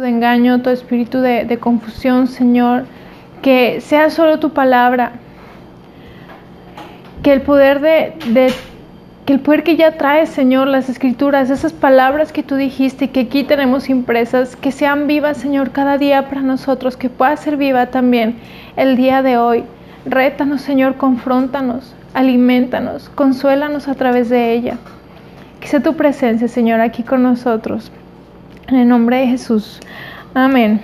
de engaño, todo espíritu de, de, confusión, Señor, que sea solo tu palabra, que el poder de, de, que el poder que ya traes, Señor, las escrituras, esas palabras que tú dijiste y que aquí tenemos impresas, que sean vivas, Señor, cada día para nosotros, que pueda ser viva también el día de hoy. Rétanos, Señor, confróntanos, alimentanos, consuélanos a través de ella. Que sea tu presencia, Señor, aquí con nosotros. En el nombre de Jesús. Amén.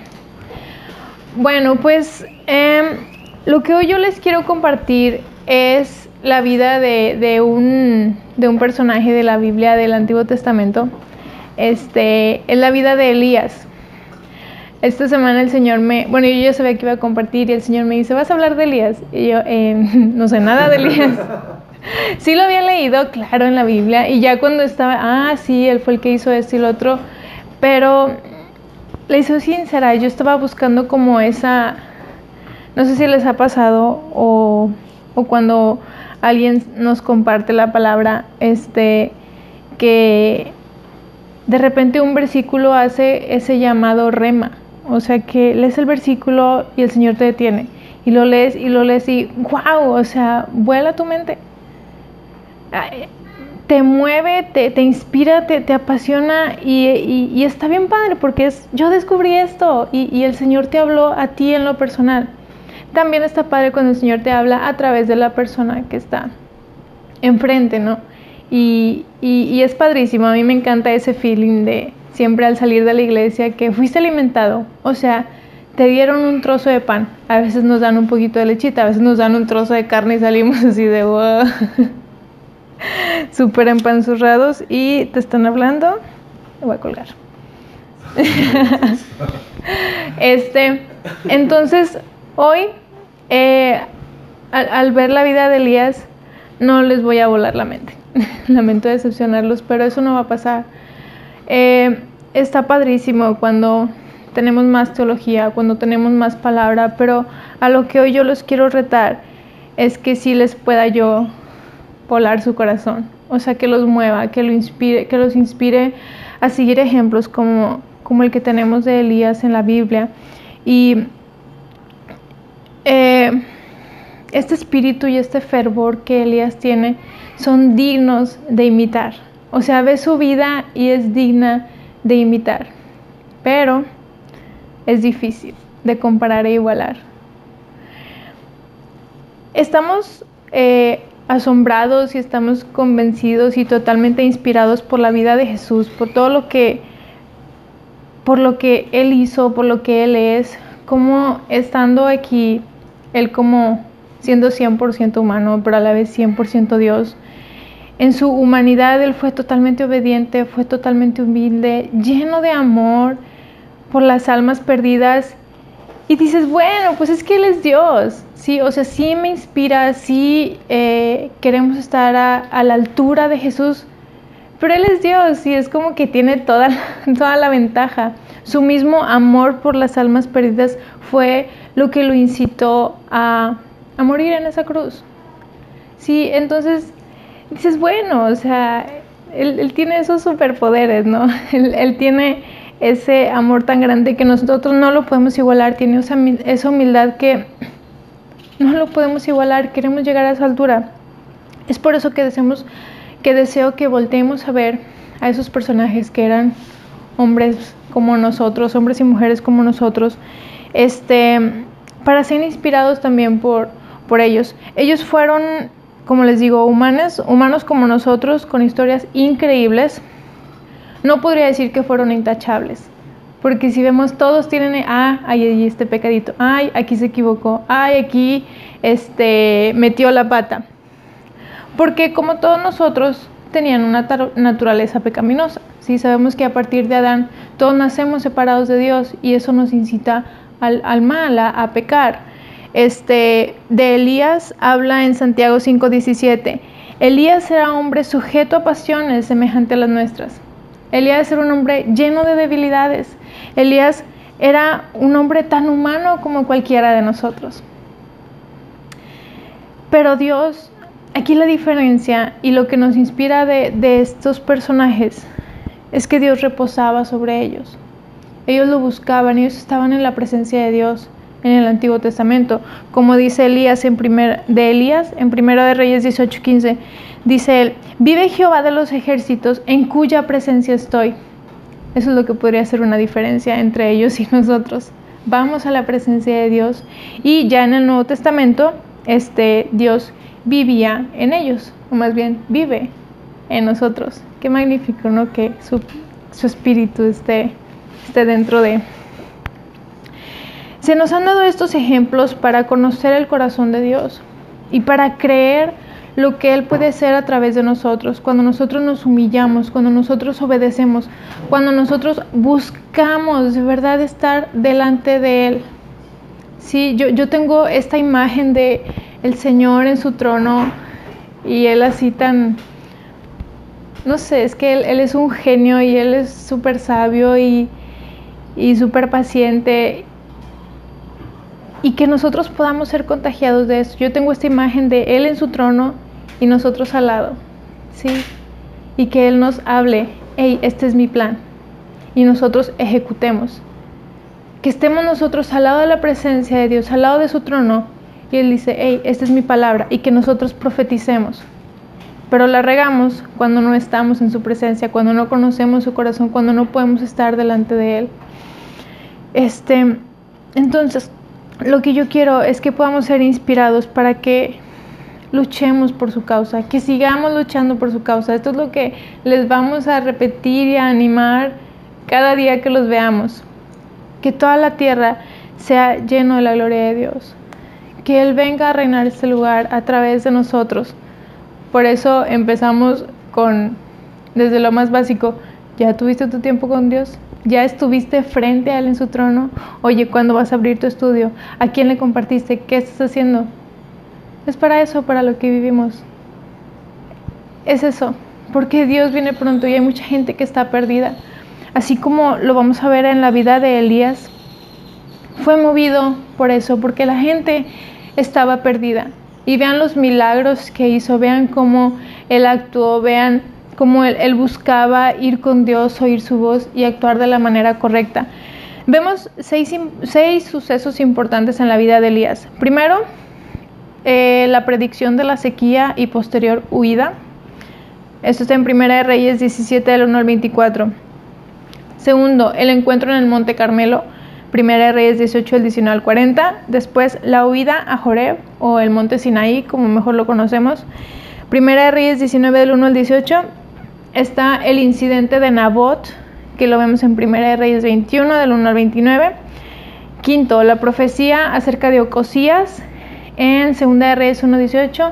Bueno, pues eh, lo que hoy yo les quiero compartir es la vida de, de, un, de, un, personaje de la Biblia del Antiguo Testamento. Este, es la vida de Elías. Esta semana el Señor me, bueno, yo ya sabía que iba a compartir y el Señor me dice, ¿vas a hablar de Elías? Y yo, eh, no sé nada de Elías. sí lo había leído, claro, en la Biblia, y ya cuando estaba, ah, sí, él fue el que hizo esto y lo otro, pero le soy sincera, yo estaba buscando como esa, no sé si les ha pasado o, o cuando alguien nos comparte la palabra, este, que de repente un versículo hace ese llamado rema, o sea que lees el versículo y el Señor te detiene, y lo lees y lo lees y wow, o sea, vuela tu mente. Te mueve, te, te inspira, te, te apasiona y, y, está bien padre porque es, yo descubrí esto y, y el Señor te habló a ti en lo personal. También está padre cuando el Señor te habla a través de la persona que está enfrente, ¿no? Y, y, y, es padrísimo, a mí me encanta ese feeling de siempre al salir de la iglesia que fuiste alimentado, o sea, te dieron un trozo de pan, a veces nos dan un poquito de lechita, a veces nos dan un trozo de carne y salimos así de wow, súper empanzurrados y te están hablando, voy a colgar. este, entonces, hoy, eh, al, al ver la vida de Elías, no les voy a volar la mente. Lamento decepcionarlos, pero eso no va a pasar. Eh, está padrísimo cuando tenemos más teología, cuando tenemos más palabra, pero a lo que hoy yo los quiero retar es que sí les pueda yo volar su corazón, o sea, que los mueva, que, lo inspire, que los inspire a seguir ejemplos como, como el que tenemos de Elías en la Biblia. Y eh, este espíritu y este fervor que Elías tiene son dignos de imitar. O sea, ve su vida y es digna de imitar. Pero es difícil de comparar e igualar. Estamos eh, asombrados y estamos convencidos y totalmente inspirados por la vida de Jesús, por todo lo que por lo que él hizo, por lo que él es, como estando aquí él como siendo 100% humano, pero a la vez 100% Dios. En su humanidad Él fue totalmente obediente, fue totalmente humilde, lleno de amor por las almas perdidas. Y dices, bueno, pues es que Él es Dios, sí, o sea, sí me inspira, sí eh, queremos estar a, la altura de Jesús, pero Él es Dios y es como que tiene toda, toda la ventaja. Su mismo amor por las almas perdidas fue lo que lo incitó a, a morir en esa cruz. Sí, entonces dices, bueno, o sea, él, tiene esos superpoderes, ¿no? Él, tiene ese amor tan grande que nosotros no lo podemos igualar, tiene esa humildad que no lo podemos igualar, queremos llegar a esa altura. Es por eso que deseamos, que deseo que volteemos a ver a esos personajes que eran hombres como nosotros, hombres y mujeres como nosotros, este, para ser inspirados también por, por ellos. Ellos fueron, como les digo, humanos, humanos como nosotros, con historias increíbles. No podría decir que fueron intachables, porque si vemos todos tienen, ah, ahí este pecadito, ay, aquí se equivocó, ay, aquí este, metió la pata. Porque como todos nosotros tenían una naturaleza pecaminosa. ¿sí? Sabemos que a partir de Adán todos nacemos separados de Dios y eso nos incita al, al mal, a, pecar. Este, de Elías habla en Santiago 5:17. Elías era hombre sujeto a pasiones semejante a las nuestras. Elías era un hombre lleno de debilidades. Elías era un hombre tan humano como cualquiera de nosotros. Pero Dios, aquí la diferencia y lo que nos inspira de, de estos personajes es que Dios reposaba sobre ellos. Ellos lo buscaban, ellos estaban en la presencia de Dios en el Antiguo Testamento, como dice Elías en primer, de Elías en Primero de Reyes 18:15, dice él, vive Jehová de los ejércitos en cuya presencia estoy. Eso es lo que podría ser una diferencia entre ellos y nosotros. Vamos a la presencia de Dios y ya en el Nuevo Testamento este Dios vivía en ellos, o más bien vive en nosotros. Qué magnífico, ¿no? Que su, su espíritu esté, esté dentro de se nos han dado estos ejemplos para conocer el corazón de Dios y para creer lo que Él puede hacer a través de nosotros, cuando nosotros nos humillamos, cuando nosotros obedecemos, cuando nosotros buscamos de verdad estar delante de Él. Sí, yo, yo tengo esta imagen de el Señor en su trono y Él así tan, no sé, es que Él, él es un genio y Él es súper sabio y, y súper paciente y que nosotros podamos ser contagiados de eso. Yo tengo esta imagen de Él en su trono y nosotros al lado, ¿sí? Y que Él nos hable, hey, este es mi plan, y nosotros ejecutemos. Que estemos nosotros al lado de la presencia de Dios, al lado de su trono, y Él dice, hey, esta es mi palabra, y que nosotros profeticemos. Pero la regamos cuando no estamos en su presencia, cuando no conocemos su corazón, cuando no podemos estar delante de Él. Este, entonces, lo que yo quiero es que podamos ser inspirados para que luchemos por su causa, que sigamos luchando por su causa. Esto es lo que les vamos a repetir y a animar cada día que los veamos. Que toda la tierra sea lleno de la gloria de Dios. Que Él venga a reinar este lugar a través de nosotros. Por eso empezamos con, desde lo más básico, ¿ya tuviste tu tiempo con Dios? ¿Ya estuviste frente a Él en su trono? Oye, ¿cuándo vas a abrir tu estudio? ¿A quién le compartiste? ¿Qué estás haciendo? Es para eso, para lo que vivimos. Es eso, porque Dios viene pronto y hay mucha gente que está perdida. Así como lo vamos a ver en la vida de Elías, fue movido por eso, porque la gente estaba perdida. Y vean los milagros que hizo, vean cómo Él actuó, vean como él, buscaba ir con Dios, oír su voz y actuar de la manera correcta. Vemos seis, sucesos importantes en la vida de Elías. Primero, eh, la predicción de la sequía y posterior huida. Esto está en Primera de Reyes 17 del 1 al 24. Segundo, el encuentro en el Monte Carmelo. Primera de Reyes 18 del 19 al 40. Después, la huida a Joreb o el Monte Sinaí, como mejor lo conocemos. Primera de Reyes 19 del 1 al 18 está el incidente de Nabot, que lo vemos en Primera de Reyes 21, del 1 al 29. Quinto, la profecía acerca de Ocosías en Segunda de Reyes 1, 18.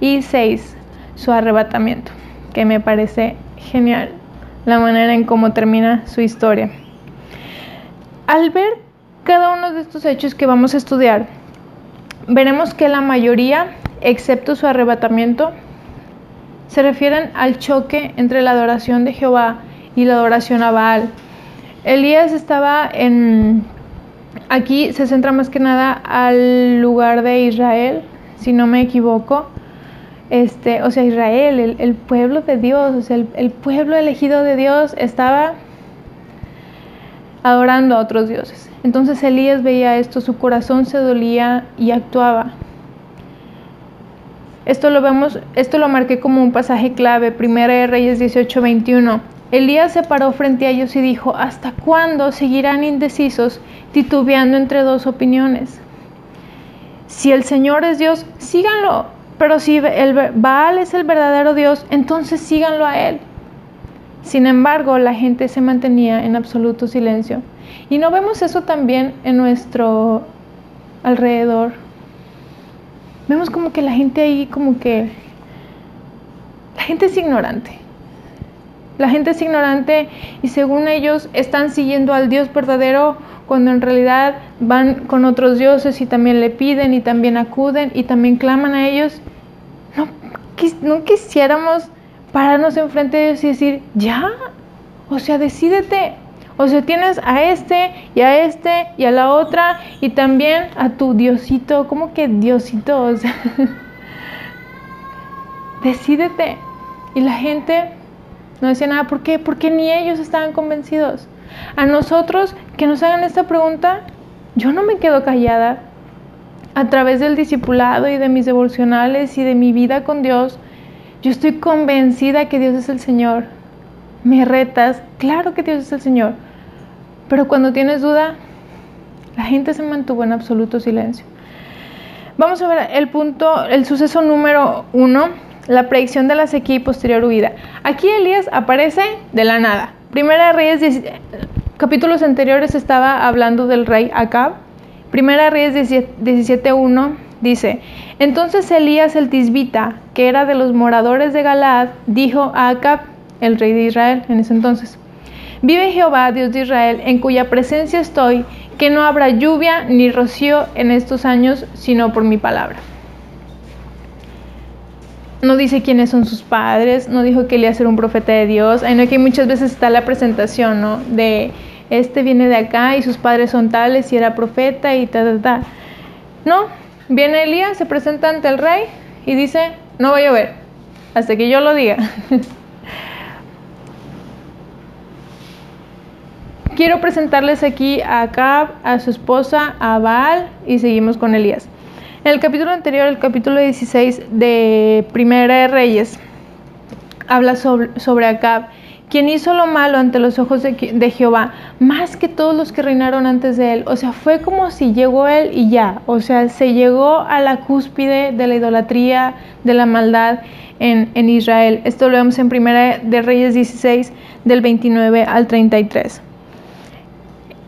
Y 6, su arrebatamiento, que me parece genial la manera en cómo termina su historia. Al ver cada uno de estos hechos que vamos a estudiar, veremos que la mayoría, excepto su arrebatamiento, se refieren al choque entre la adoración de Jehová y la adoración a Baal. Elías estaba en... Aquí se centra más que nada al lugar de Israel, si no me equivoco. Este, o sea, Israel, el, pueblo de Dios, o sea, el, el pueblo elegido de Dios estaba adorando a otros dioses. Entonces Elías veía esto, su corazón se dolía y actuaba. Esto lo vemos, esto lo marqué como un pasaje clave, Primera de Reyes 18:21. Elías se paró frente a ellos y dijo, ¿hasta cuándo seguirán indecisos, titubeando entre dos opiniones? Si el Señor es Dios, síganlo, pero si el Baal es el verdadero Dios, entonces síganlo a Él. Sin embargo, la gente se mantenía en absoluto silencio. Y no vemos eso también en nuestro alrededor vemos como que la gente ahí, como que la gente es ignorante. La gente es ignorante y según ellos están siguiendo al Dios verdadero cuando en realidad van con otros dioses y también le piden y también acuden y también claman a ellos. No, no quisiéramos pararnos enfrente de ellos y decir, ya, o sea, decídete, o sea, tienes a este y a este y a la otra y también a tu Diosito. ¿Cómo que Diosito? Decídete. Y la gente no decía nada. ¿Por qué? Porque ni ellos estaban convencidos. A nosotros que nos hagan esta pregunta, yo no me quedo callada. A través del discipulado y de mis devocionales y de mi vida con Dios, yo estoy convencida que Dios es el Señor. Me retas, claro que Dios es el Señor. Pero cuando tienes duda, la gente se mantuvo en absoluto silencio. Vamos a ver el punto, el suceso número uno, la predicción de la sequía y posterior huida. Aquí Elías aparece de la nada. Primera Reyes, capítulos anteriores estaba hablando del rey Acab. Primera Reyes 17.1 dice, entonces Elías el tisbita, que era de los moradores de Galaad, dijo a Acab, el rey de Israel en ese entonces, vive Jehová, Dios de Israel, en cuya presencia estoy, que no habrá lluvia ni rocío en estos años, sino por mi palabra. No dice quiénes son sus padres, no dijo que él iba a ser un profeta de Dios. Ahí no que muchas veces está la presentación, ¿no? De este viene de acá y sus padres son tales y era profeta y ta, ta, ta. No, viene Elías, se presenta ante el rey y dice, no voy a llover, hasta que yo lo diga. quiero presentarles aquí a Acab, a su esposa, a Baal y seguimos con Elías. En el capítulo anterior, el capítulo 16 de Primera de Reyes, habla sobre, sobre Acab, quien hizo lo malo ante los ojos de, de, Jehová, más que todos los que reinaron antes de él. O sea, fue como si llegó él y ya. O sea, se llegó a la cúspide de la idolatría, de la maldad en, en Israel. Esto lo vemos en Primera de Reyes 16, del 29 al 33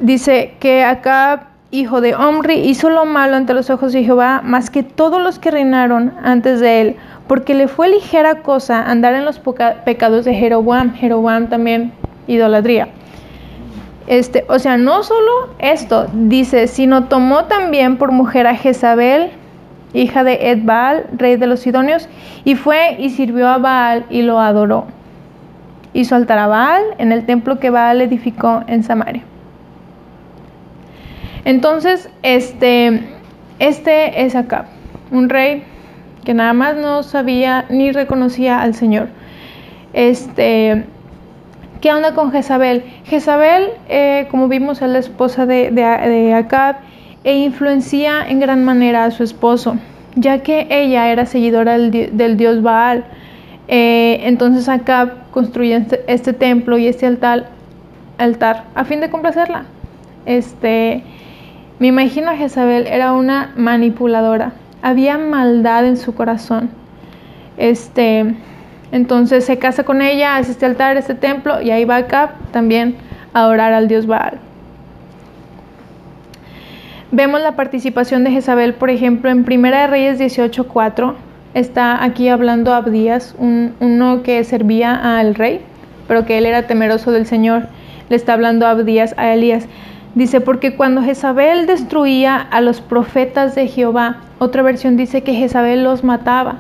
dice que Acab, hijo de Omri, hizo lo malo ante los ojos de Jehová, más que todos los que reinaron antes de él, porque le fue ligera cosa andar en los pecados de Jeroboam. Jeroboam también idolatría. Este, o sea, no solo esto, dice, sino tomó también por mujer a Jezabel, hija de Edbaal, rey de los Sidonios, y fue y sirvió a Baal y lo adoró. Hizo altar a Baal en el templo que Baal edificó en Samaria. Entonces, este, este es acá, un rey que nada más no sabía ni reconocía al Señor. Este, ¿qué onda con Jezabel? Jezabel, eh, como vimos, es la esposa de, de, Acab e influencia en gran manera a su esposo, ya que ella era seguidora del, dios Baal. Eh, entonces Acab construye este, este, templo y este altar, altar a fin de complacerla. Este, me imagino a Jezabel era una manipuladora. Había maldad en su corazón. Este, entonces se casa con ella, hace este altar, este templo, y ahí va acá también a adorar al dios Baal. Vemos la participación de Jezabel, por ejemplo, en Primera de Reyes 18:4. Está aquí hablando Abdías, un, uno que servía al rey, pero que él era temeroso del Señor. Le está hablando Abdías a Elías. Dice, porque cuando Jezabel destruía a los profetas de Jehová, otra versión dice que Jezabel los mataba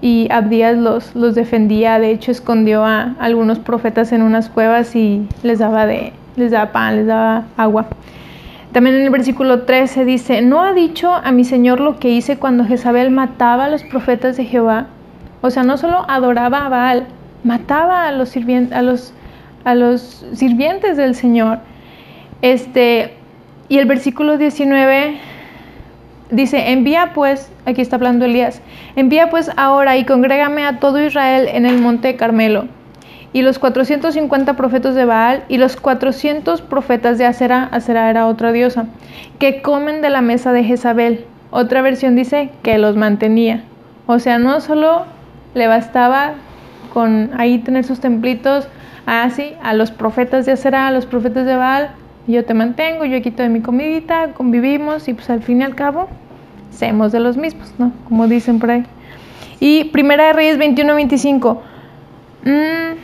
y Abdías los, los defendía, de hecho escondió a algunos profetas en unas cuevas y les daba, de, les daba pan, les daba agua. También en el versículo 13 dice, ¿no ha dicho a mi Señor lo que hice cuando Jezabel mataba a los profetas de Jehová? O sea, no solo adoraba a Baal, mataba a los, a los, a los sirvientes del Señor. Este, y el versículo 19 dice, envía pues, aquí está hablando Elías, envía pues ahora y congrégame a todo Israel en el monte Carmelo. Y los 450 profetas de Baal y los 400 profetas de Acera, Acera era otra diosa, que comen de la mesa de Jezabel. Otra versión dice que los mantenía. O sea, no solo le bastaba con ahí tener sus templitos así a los profetas de Acera, a los profetas de Baal, yo te mantengo, yo quito de mi comidita, convivimos y pues al fin y al cabo seamos de los mismos, ¿no? Como dicen por ahí. Y Primera de Reyes 21-25. Mm,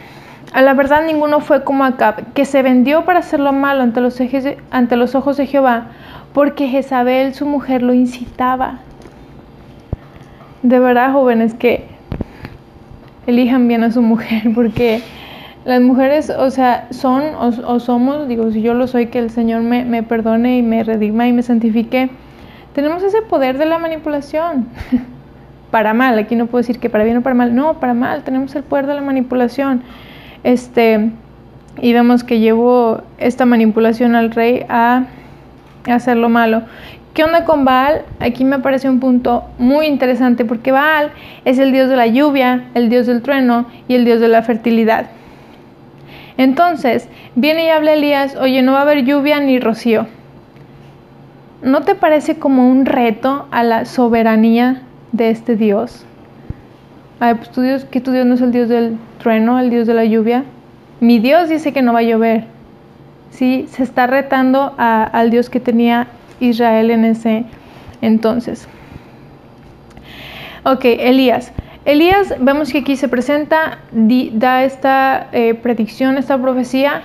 a la verdad ninguno fue como Acab, que se vendió para hacer lo malo ante los, ante los ojos de Jehová, porque Jezabel, su mujer, lo incitaba. De verdad, jóvenes, que elijan bien a su mujer, porque las mujeres, o sea, son o, somos, digo, si yo lo soy, que el Señor me, me, perdone y me redima y me santifique, tenemos ese poder de la manipulación. para mal, aquí no puedo decir que para bien o para mal, no, para mal, tenemos el poder de la manipulación. Este, y vemos que llevó esta manipulación al rey a hacer lo malo. ¿Qué onda con Baal? Aquí me parece un punto muy interesante porque Baal es el dios de la lluvia, el dios del trueno y el dios de la fertilidad. Entonces, viene y habla Elías, oye, no va a haber lluvia ni rocío. ¿No te parece como un reto a la soberanía de este Dios? Ay, pues tu Dios, que tu Dios no es el Dios del trueno, el Dios de la lluvia. Mi Dios dice que no va a llover. Sí, se está retando al Dios que tenía Israel en ese entonces. Ok, Elías. Elías, vemos que aquí se presenta, da esta eh, predicción, esta profecía,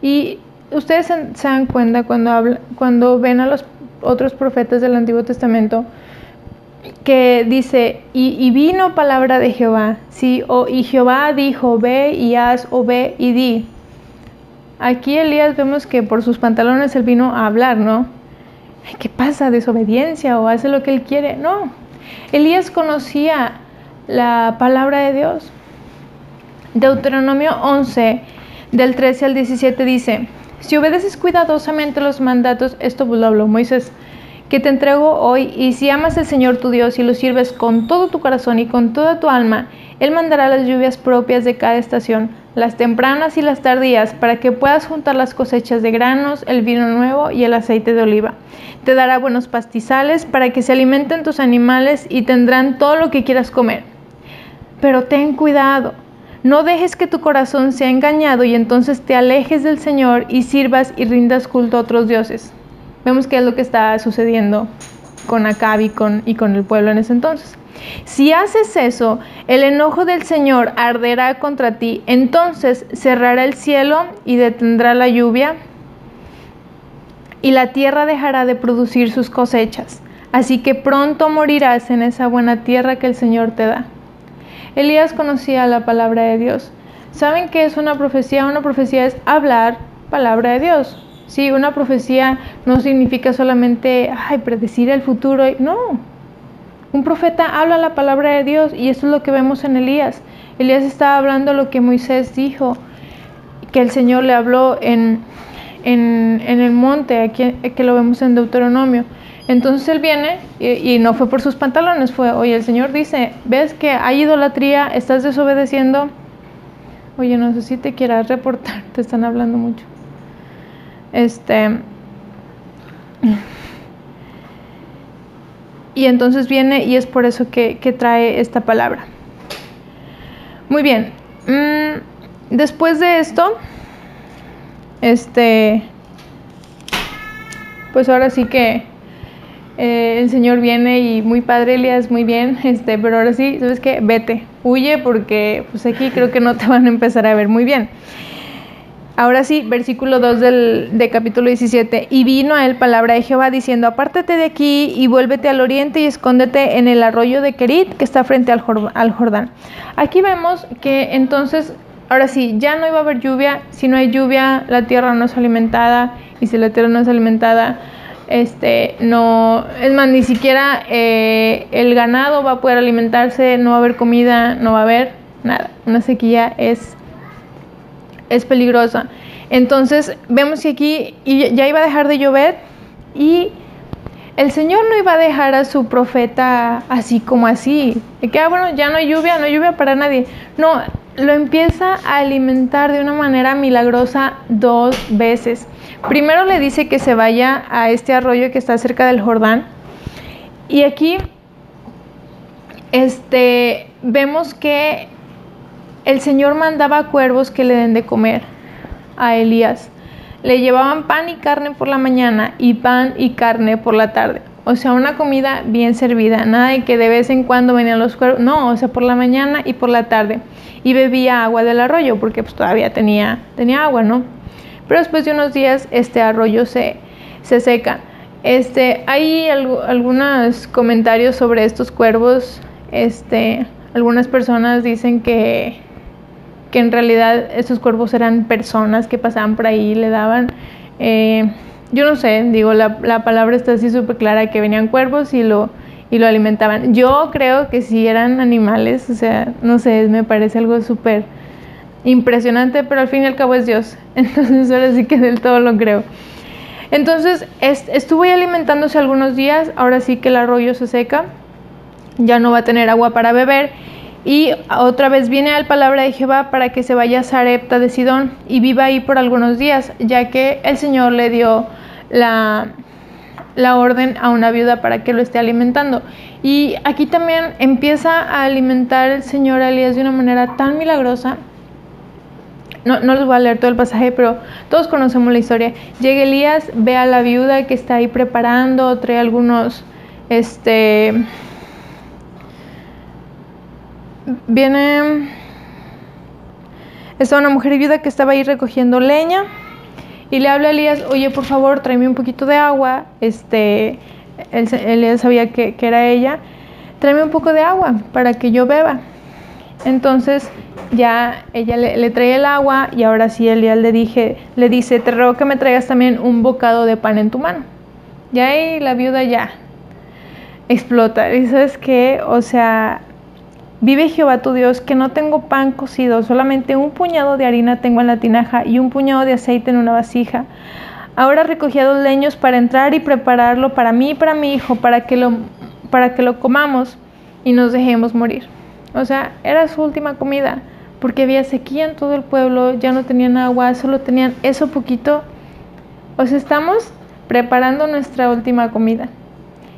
y ustedes se, dan cuenta cuando, ven a los otros profetas del Antiguo Testamento, que dice, y, vino palabra de Jehová, ¿sí? O, y Jehová dijo, ve y haz, o ve y di. Aquí Elías vemos que por sus pantalones él vino a hablar, ¿no? ¿Qué pasa? ¿Desobediencia o hace lo que él quiere? No. Elías conocía la palabra de Dios. Deuteronomio 11, del 13 al 17 dice, si obedeces cuidadosamente los mandatos, esto lo habló Moisés, que te entrego hoy, y si amas al Señor tu Dios y lo sirves con todo tu corazón y con toda tu alma, Él mandará las lluvias propias de cada estación, las tempranas y las tardías, para que puedas juntar las cosechas de granos, el vino nuevo y el aceite de oliva. Te dará buenos pastizales para que se alimenten tus animales y tendrán todo lo que quieras comer. Pero ten cuidado, no dejes que tu corazón sea engañado y entonces te alejes del Señor y sirvas y rindas culto a otros dioses. Vemos qué es lo que está sucediendo con Acab y con, y con el pueblo en ese entonces. Si haces eso, el enojo del Señor arderá contra ti, entonces cerrará el cielo y detendrá la lluvia, y la tierra dejará de producir sus cosechas. Así que pronto morirás en esa buena tierra que el Señor te da. Elías conocía la palabra de Dios. ¿Saben qué es una profecía? Una profecía es hablar palabra de Dios. Sí, una profecía no significa solamente, ay, predecir el futuro. No. Un profeta habla la palabra de Dios y eso es lo que vemos en Elías. Elías estaba hablando lo que Moisés dijo, que el Señor le habló en, en, el monte, aquí, que lo vemos en Deuteronomio. Entonces él viene y, y, no fue por sus pantalones, fue, oye, el Señor dice, ves que hay idolatría, estás desobedeciendo. Oye, no sé si te quieras reportar, te están hablando mucho. Este. Y entonces viene y es por eso que, trae esta palabra. Muy bien. Mm, después de esto, este, pues ahora sí que eh, el Señor viene y muy padre, Elías, muy bien, este, pero ahora sí, ¿sabes qué? Vete, huye porque pues aquí creo que no te van a empezar a ver muy bien. Ahora sí, versículo 2 del de capítulo 17. Y vino a él palabra de Jehová diciendo, apártate de aquí y vuélvete al oriente y escóndete en el arroyo de Kerit que está frente al, Jordán. Aquí vemos que entonces, ahora sí, ya no iba a haber lluvia. Si no hay lluvia, la tierra no es alimentada. Y si la tierra no es alimentada, este, no, es más, ni siquiera eh, el ganado va a poder alimentarse, no va a haber comida, no va a haber nada. Una sequía es es peligrosa. Entonces vemos que aquí ya iba a dejar de llover y el Señor no iba a dejar a su profeta así como así. De que, ah, bueno, ya no hay lluvia, no hay lluvia para nadie. No, lo empieza a alimentar de una manera milagrosa dos veces. Primero le dice que se vaya a este arroyo que está cerca del Jordán. Y aquí este, vemos que el Señor mandaba cuervos que le den de comer a Elías. Le llevaban pan y carne por la mañana y pan y carne por la tarde. O sea, una comida bien servida, nada de que de vez en cuando venían los cuervos, no, o sea, por la mañana y por la tarde. Y bebía agua del arroyo porque pues todavía tenía, tenía agua, ¿no? Pero después de unos días este arroyo se, se seca. Este, hay algunos comentarios sobre estos cuervos. Este, algunas personas dicen que que en realidad esos cuervos eran personas que pasaban por ahí y le daban, eh, yo no sé, digo, la, la palabra está así súper clara, que venían cuervos y lo, y lo alimentaban. Yo creo que sí eran animales, o sea, no sé, me parece algo súper impresionante, pero al fin y al cabo es Dios. Entonces ahora sí que del todo lo creo. Entonces estuve alimentándose algunos días, ahora sí que el arroyo se seca, ya no va a tener agua para beber. Y otra vez viene al palabra de Jehová para que se vaya a Sarepta de Sidón y viva ahí por algunos días, ya que el Señor le dio la, la orden a una viuda para que lo esté alimentando. Y aquí también empieza a alimentar el Señor a Elías de una manera tan milagrosa. No, no les voy a leer todo el pasaje, pero todos conocemos la historia. Llega Elías, ve a la viuda que está ahí preparando, trae algunos, este, viene, está una mujer viuda que estaba ahí recogiendo leña y le habla a Elías, oye, por favor, tráeme un poquito de agua. Este, Elías sabía que, era ella. Tráeme un poco de agua para que yo beba. Entonces ya ella le, trae el agua y ahora sí Elías le, dije, le dice, te ruego que me traigas también un bocado de pan en tu mano. Y ahí la viuda ya explota. Y sabes qué, o sea, Vive Jehová tu Dios, que no tengo pan cocido, solamente un puñado de harina tengo en la tinaja y un puñado de aceite en una vasija. Ahora recogí dos leños para entrar y prepararlo para mí y para mi hijo, para que lo, para que lo comamos y nos dejemos morir. O sea, era su última comida, porque había sequía en todo el pueblo, ya no tenían agua, solo tenían eso poquito. O sea, estamos preparando nuestra última comida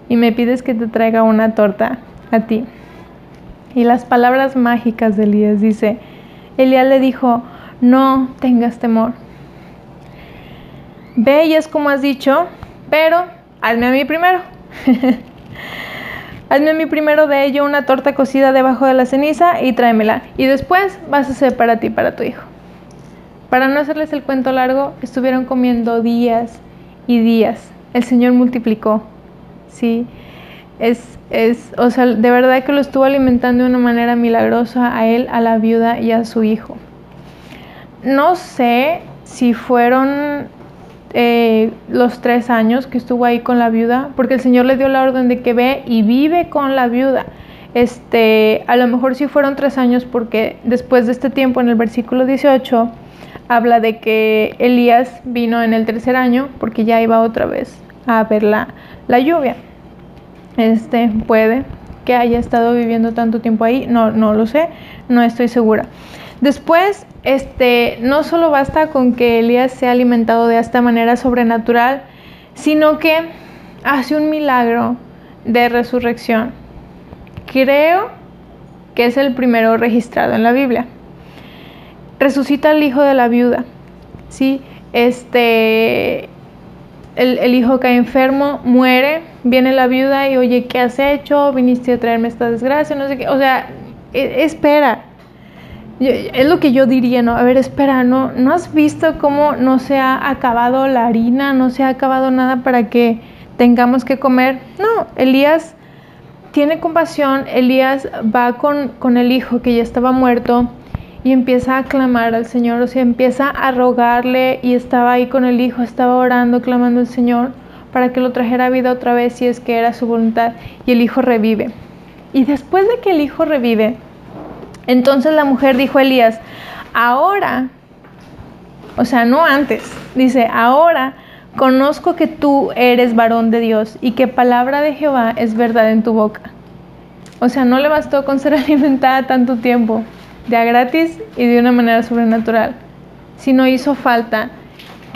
y me pides que te traiga una torta a ti. Y las palabras mágicas de Elías dice, Elías le dijo, no tengas temor. Ve es como has dicho, pero hazme a mí primero. hazme a mí primero de ello una torta cocida debajo de la ceniza y tráemela. Y después vas a hacer para ti y para tu hijo. Para no hacerles el cuento largo, estuvieron comiendo días y días. El Señor multiplicó. Sí es, es, o sea, de verdad que lo estuvo alimentando de una manera milagrosa a él, a la viuda y a su hijo. No sé si fueron eh, los tres años que estuvo ahí con la viuda, porque el Señor le dio la orden de que ve y vive con la viuda. Este, a lo mejor sí fueron tres años porque después de este tiempo en el versículo 18 habla de que Elías vino en el tercer año porque ya iba otra vez a ver la, la lluvia este, puede que haya estado viviendo tanto tiempo ahí, no, no lo sé, no estoy segura. Después, este, no solo basta con que Elías sea alimentado de esta manera sobrenatural, sino que hace un milagro de resurrección. Creo que es el primero registrado en la Biblia. Resucita al hijo de la viuda, ¿sí? Este, el, hijo cae enfermo, muere, viene la viuda y oye, ¿qué has hecho? Viniste a traerme esta desgracia, no sé qué. O sea, e, espera. es lo que yo diría, ¿no? A ver, espera, ¿no, ¿no has visto cómo no se ha acabado la harina, no se ha acabado nada para que tengamos que comer? No, Elías tiene compasión, Elías va con, con el hijo que ya estaba muerto y empieza a clamar al Señor, o sea, empieza a rogarle y estaba ahí con el hijo, estaba orando, clamando al Señor para que lo trajera a vida otra vez si es que era su voluntad y el hijo revive. Y después de que el hijo revive, entonces la mujer dijo a Elías, ahora, o sea, no antes, dice, ahora conozco que tú eres varón de Dios y que palabra de Jehová es verdad en tu boca. O sea, no le bastó con ser alimentada tanto tiempo de gratis y de una manera sobrenatural. Si no hizo falta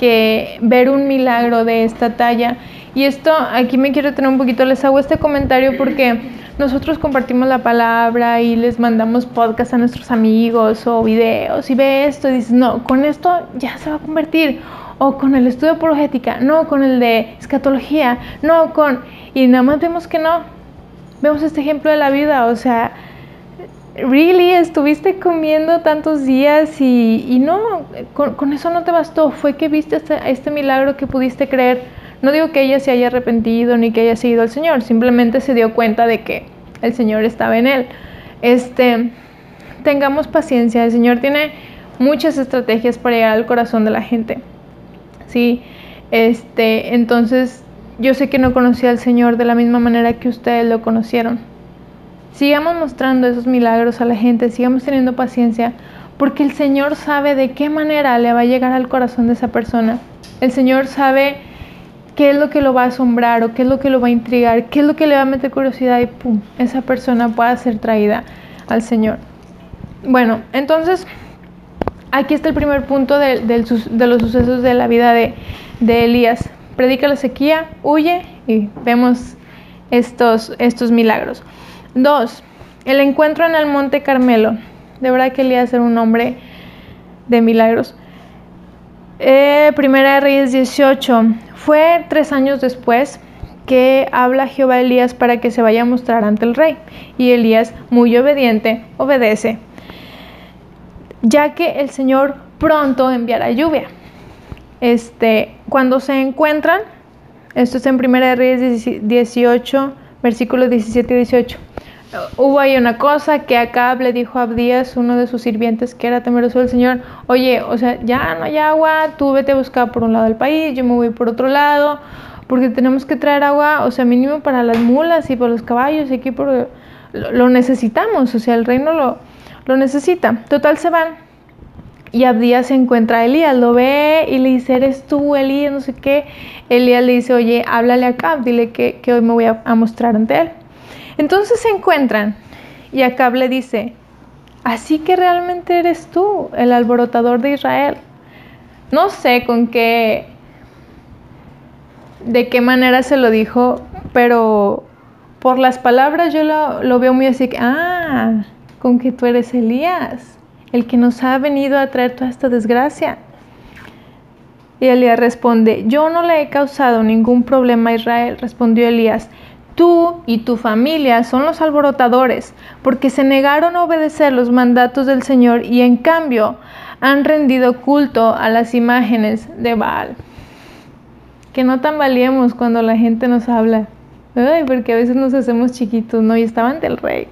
que ver un milagro de esta talla. Y esto, aquí me quiero tener un poquito, les hago este comentario porque nosotros compartimos la palabra y les mandamos podcast a nuestros amigos o videos y ve esto y dices, no, con esto ya se va a convertir. O con el estudio apologética, no, con el de escatología, no, con... Y nada más vemos que no. Vemos este ejemplo de la vida, o sea, really, estuviste comiendo tantos días y, no, con, eso no te bastó, fue que viste este, este, milagro que pudiste creer. No digo que ella se haya arrepentido ni que haya seguido al Señor, simplemente se dio cuenta de que el Señor estaba en él. Este, tengamos paciencia, el Señor tiene muchas estrategias para llegar al corazón de la gente. Sí, este, entonces yo sé que no conocía al Señor de la misma manera que ustedes lo conocieron Sigamos mostrando esos milagros a la gente, sigamos teniendo paciencia, porque el Señor sabe de qué manera le va a llegar al corazón de esa persona. El Señor sabe qué es lo que lo va a asombrar o qué es lo que lo va a intrigar, qué es lo que le va a meter curiosidad y pum, esa persona pueda ser traída al Señor. Bueno, entonces aquí está el primer punto de, los sucesos de la vida de, de, Elías. Predica la sequía, huye y vemos estos, estos milagros. Dos, el encuentro en el monte Carmelo. De verdad que Elías era un hombre de milagros. Eh, Primera de Reyes 18. Fue tres años después que habla Jehová a Elías para que se vaya a mostrar ante el rey. Y Elías, muy obediente, obedece, ya que el Señor pronto enviará lluvia. Este, cuando se encuentran, esto es en Primera de Reyes 18, versículos 17 y 18 hubo ahí una cosa que Acab le dijo a Abdías, uno de sus sirvientes que era temeroso del Señor, oye, o sea, ya no hay agua, tú vete a buscar por un lado del país, yo me voy por otro lado, porque tenemos que traer agua, o sea, mínimo para las mulas y para los caballos, y aquí por, lo, necesitamos, o sea, el reino lo, lo necesita. Total se van. Y Abdías se encuentra a Elías, lo ve y le dice, eres tú, Elías, no sé qué. Elías le dice, oye, háblale a Acab, dile que, que hoy me voy a mostrar ante él. Entonces se encuentran y Acab le dice, así que realmente eres tú, el alborotador de Israel. No sé con qué, de qué manera se lo dijo, pero por las palabras yo lo, veo muy así, ah, con que tú eres Elías, el que nos ha venido a traer toda esta desgracia. Y Elías responde, yo no le he causado ningún problema a Israel, respondió Elías, Tú y tu familia son los alborotadores, porque se negaron a obedecer los mandatos del Señor y en cambio han rendido culto a las imágenes de Baal. Que no tambaleemos cuando la gente nos habla, Ay, porque a veces nos hacemos chiquitos, ¿no? Y estaban del rey.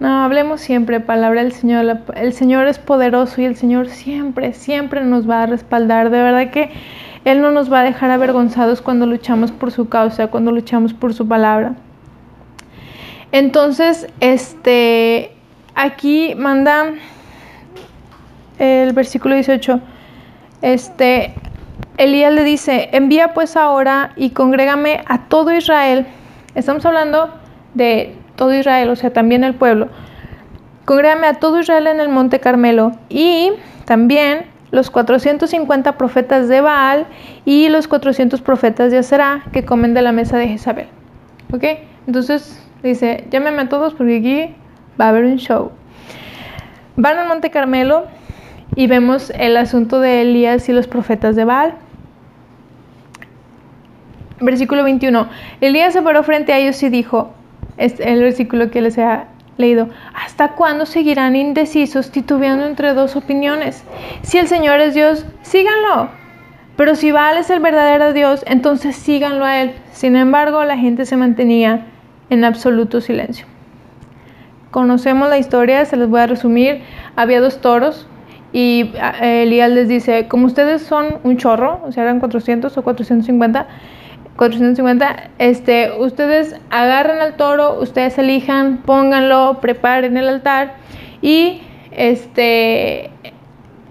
No, hablemos siempre palabra del Señor. El Señor es poderoso y el Señor siempre, siempre nos va a respaldar. De verdad que él no nos va a dejar avergonzados cuando luchamos por su causa, cuando luchamos por su palabra. Entonces, este, aquí manda el versículo 18. Este, Elías le dice, envía pues ahora y congrégame a todo Israel. Estamos hablando de todo Israel, o sea, también el pueblo. Congrégame a todo Israel en el monte Carmelo y también los 450 profetas de Baal y los 400 profetas de Aserá que comen de la mesa de Jezabel. ¿Ok? Entonces dice, llámeme a todos porque aquí va a haber un show. Van al Monte Carmelo y vemos el asunto de Elías y los profetas de Baal. Versículo 21. Elías se paró frente a ellos y dijo, es el versículo que les ha leído, ¿hasta cuándo seguirán indecisos titubeando entre dos opiniones? Si el Señor es Dios, síganlo. Pero si Baal es el verdadero Dios, entonces síganlo a él. Sin embargo, la gente se mantenía en absoluto silencio. Conocemos la historia, se les voy a resumir. Había dos toros y eh, Elías les dice, como ustedes son un chorro, o sea, eran 400 o 450, 450, este, ustedes agarran al toro, ustedes elijan, pónganlo, preparen el altar y este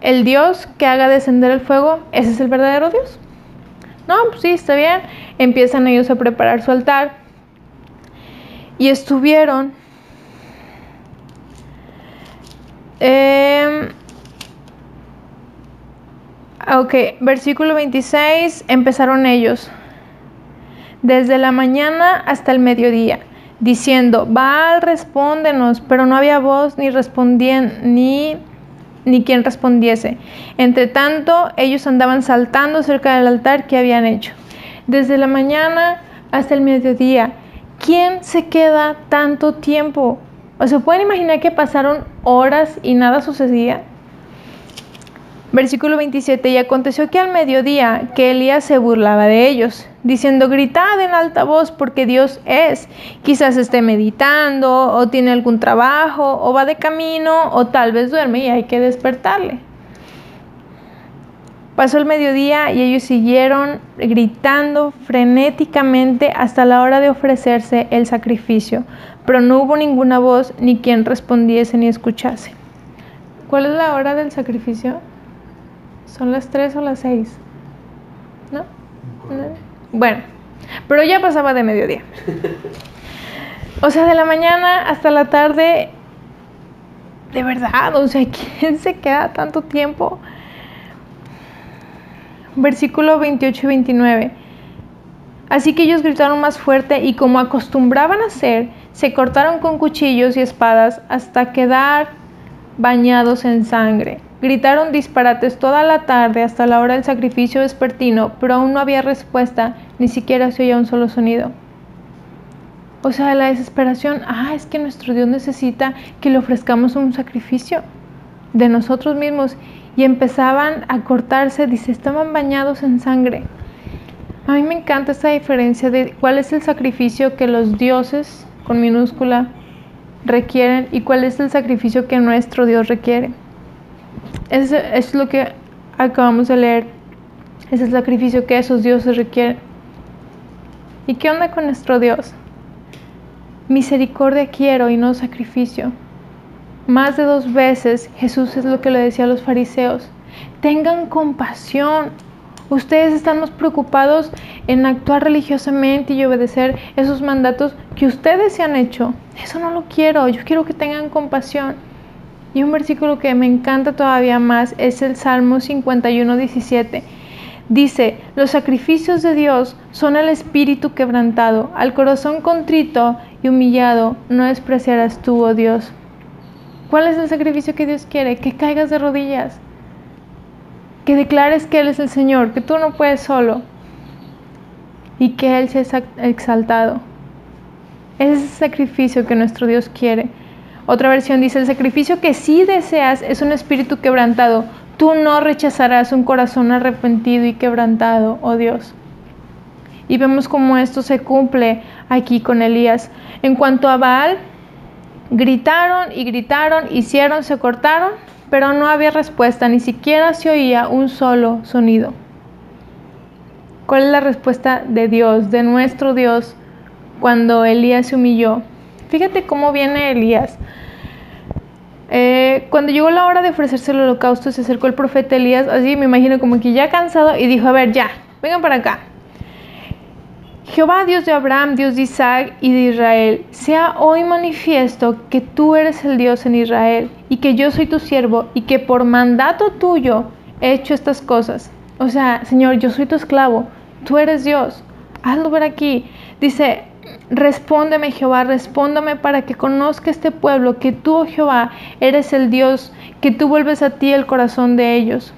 el Dios que haga descender el fuego, ese es el verdadero Dios. No, pues sí, está bien. Empiezan ellos a preparar su altar y estuvieron eh, ok, versículo 26, empezaron ellos desde la mañana hasta el mediodía, diciendo, Baal, respóndenos, pero no había voz ni respondían, ni, ni quien respondiese. Entre tanto, ellos andaban saltando cerca del altar que habían hecho. Desde la mañana hasta el mediodía, ¿quién se queda tanto tiempo? ¿O se pueden imaginar que pasaron horas y nada sucedía? Versículo 27, y aconteció que al mediodía que Elías se burlaba de ellos, diciendo, gritad en alta voz porque Dios es. Quizás esté meditando o tiene algún trabajo o va de camino o tal vez duerme y hay que despertarle. Pasó el mediodía y ellos siguieron gritando frenéticamente hasta la hora de ofrecerse el sacrificio, pero no hubo ninguna voz ni quien respondiese ni escuchase. ¿Cuál es la hora del sacrificio? ¿Son las 3 o las 6? ¿No? Bueno, pero ya pasaba de mediodía. O sea, de la mañana hasta la tarde, de verdad, o sea, ¿quién se queda tanto tiempo? Versículo 28 y 29. Así que ellos gritaron más fuerte y como acostumbraban a hacer, se cortaron con cuchillos y espadas hasta quedar bañados en sangre. Gritaron disparates toda la tarde hasta la hora del sacrificio vespertino, pero aún no había respuesta, ni siquiera se oía un solo sonido. O sea, la desesperación, ah, es que nuestro Dios necesita que le ofrezcamos un sacrificio de nosotros mismos. Y empezaban a cortarse, dice, estaban bañados en sangre. A mí me encanta esta diferencia de cuál es el sacrificio que los dioses con minúscula requieren y cuál es el sacrificio que nuestro Dios requiere. Es, es lo que acabamos de leer. Es el sacrificio que esos dioses requieren. ¿Y qué onda con nuestro Dios? Misericordia quiero y no sacrificio. Más de dos veces Jesús es lo que le decía a los fariseos. Tengan compasión, Ustedes están más preocupados en actuar religiosamente y obedecer esos mandatos que ustedes se han hecho. Eso no lo quiero, yo quiero que tengan compasión. Y un versículo que me encanta todavía más es el Salmo 51, 17. Dice, los sacrificios de Dios son el espíritu quebrantado, al corazón contrito y humillado no despreciarás tú, oh Dios. ¿Cuál es el sacrificio que Dios quiere? Que caigas de rodillas, que declares que Él es el Señor, que tú no puedes solo y que Él sea exaltado. Ese es el sacrificio que nuestro Dios quiere. Otra versión dice, el sacrificio que sí deseas es un espíritu quebrantado. Tú no rechazarás un corazón arrepentido y quebrantado, oh Dios. Y vemos cómo esto se cumple aquí con Elías. En cuanto a Baal, gritaron y gritaron, hicieron, se cortaron, pero no había respuesta, ni siquiera se oía un solo sonido. ¿Cuál es la respuesta de Dios, de nuestro Dios, cuando Elías se humilló? Fíjate cómo viene Elías. Eh, cuando llegó la hora de ofrecerse el holocausto, se acercó el profeta Elías, así me imagino como que ya cansado, y dijo, a ver, ya, vengan para acá. Jehová, Dios de Abraham, Dios de Isaac y de Israel, sea hoy manifiesto que tú eres el Dios en Israel y que yo soy tu siervo y que por mandato tuyo he hecho estas cosas. O sea, Señor, yo soy tu esclavo, tú eres Dios, hazlo ver aquí. Dice, respóndeme Jehová, respóndeme para que conozca este pueblo que tú, oh Jehová, eres el Dios, que tú vuelves a ti el corazón de ellos.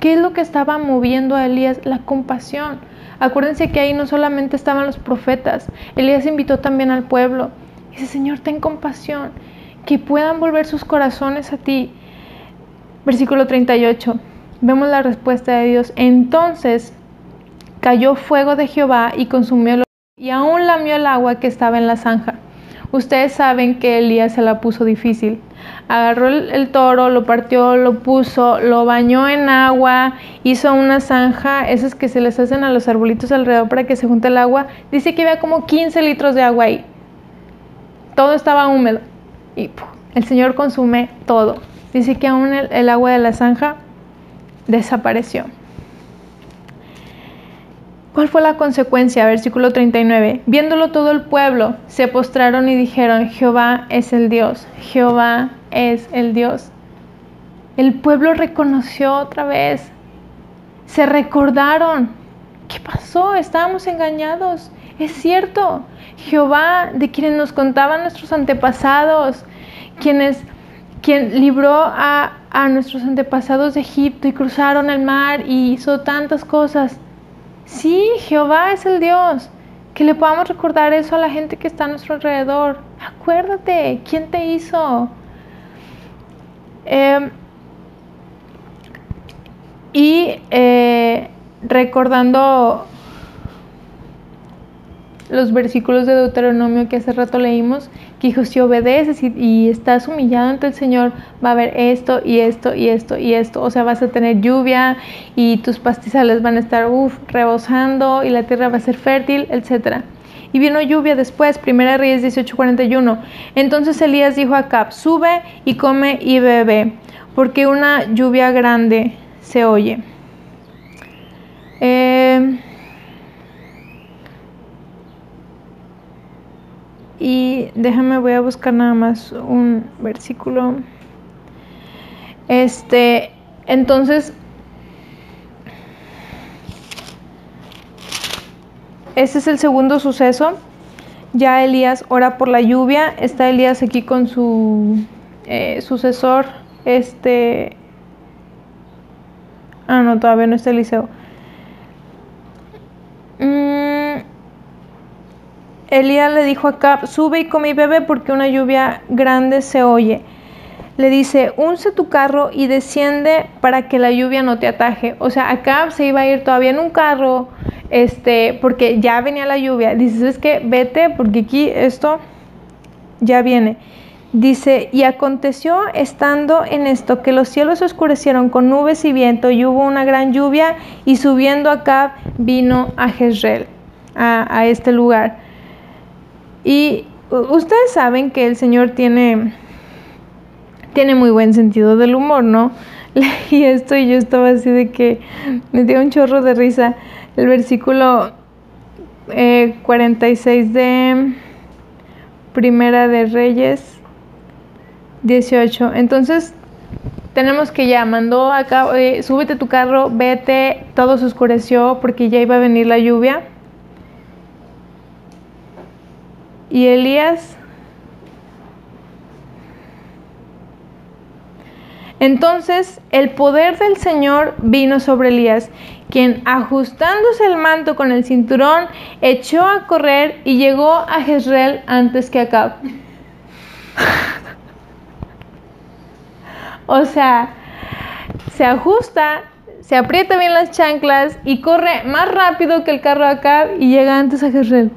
¿Qué es lo que estaba moviendo a Elías? La compasión Acuérdense que ahí no solamente estaban los profetas, Elías invitó también al pueblo. Dice, Señor, ten compasión, que puedan volver sus corazones a ti. Versículo 38. Vemos la respuesta de Dios. Entonces cayó fuego de Jehová y consumió lo y aún lamió el agua que estaba en la zanja. Ustedes saben que Elías se la puso difícil. Agarró el, toro, lo partió, lo puso, lo bañó en agua, hizo una zanja, esas que se les hacen a los arbolitos alrededor para que se junte el agua. Dice que había como 15 litros de agua ahí. Todo estaba húmedo. Y el Señor consume todo. Dice que aún el agua de la zanja desapareció. ¿Cuál fue la consecuencia? Versículo 39. Viéndolo todo el pueblo, se postraron y dijeron, Jehová es el Dios, Jehová es el Dios. El pueblo reconoció otra vez, se recordaron, ¿qué pasó? Estábamos engañados. Es cierto, Jehová, de quienes nos contaban nuestros antepasados, quienes, quien libró a, a nuestros antepasados de Egipto y cruzaron el mar y hizo tantas cosas Sí, Jehová es el Dios. Que le podamos recordar eso a la gente que está a nuestro alrededor. Acuérdate, ¿quién te hizo? Em, y eh, recordando los versículos de Deuteronomio que hace rato leímos, que dijo, si obedeces y, estás humillado ante el Señor, va a haber esto y esto y esto y esto. O sea, vas a tener lluvia y tus pastizales van a estar uf, rebosando y la tierra va a ser fértil, etc. Y vino lluvia después, Primera Reyes 18:41. Entonces Elías dijo a Acab, sube y come y bebe. porque una lluvia grande se oye. Eh, y déjame, voy a buscar nada más un versículo. Este, entonces, ese es el segundo suceso. Ya Elías ora por la lluvia. Está Elías aquí con su eh, sucesor. Este. Ah, no, todavía no está Eliseo. Mm, Elías le dijo a Cap, sube y come y bebe porque una lluvia grande se oye. Le dice, unce tu carro y desciende para que la lluvia no te ataje. O sea, Acab se iba a ir todavía en un carro, este, porque ya venía la lluvia. Dice, es que vete porque aquí esto ya viene. Dice, y aconteció estando en esto que los cielos oscurecieron con nubes y viento y hubo una gran lluvia y subiendo acá vino a Jezreel, a este lugar. Y ustedes saben que el Señor tiene, tiene muy buen sentido del humor, ¿no? Leí esto y yo estaba así de que me dio un chorro de risa. El versículo eh, 46 de Primera de Reyes 18. Entonces, tenemos que ya mandó acá, eh, súbete tu carro, vete, todo se oscureció porque ya iba a venir la lluvia. Y Elías Entonces el poder del Señor vino sobre Elías, quien ajustándose el manto con el cinturón, echó a correr y llegó a Jezreel antes que Acab. O sea, se ajusta, se aprieta bien las chanclas y corre más rápido que el carro acá y llega antes a Jezreel.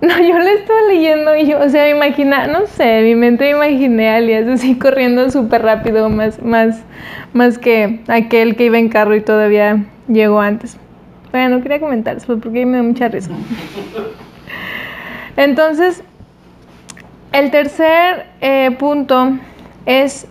No, yo le estaba leyendo y yo, o sea, imagina, no sé, mi mente me imaginé a Alias así corriendo súper rápido, más, más, más que aquel que iba en carro y todavía llegó antes. Bueno, quería comentar eso porque me da mucha risa. Entonces, el tercer eh, punto es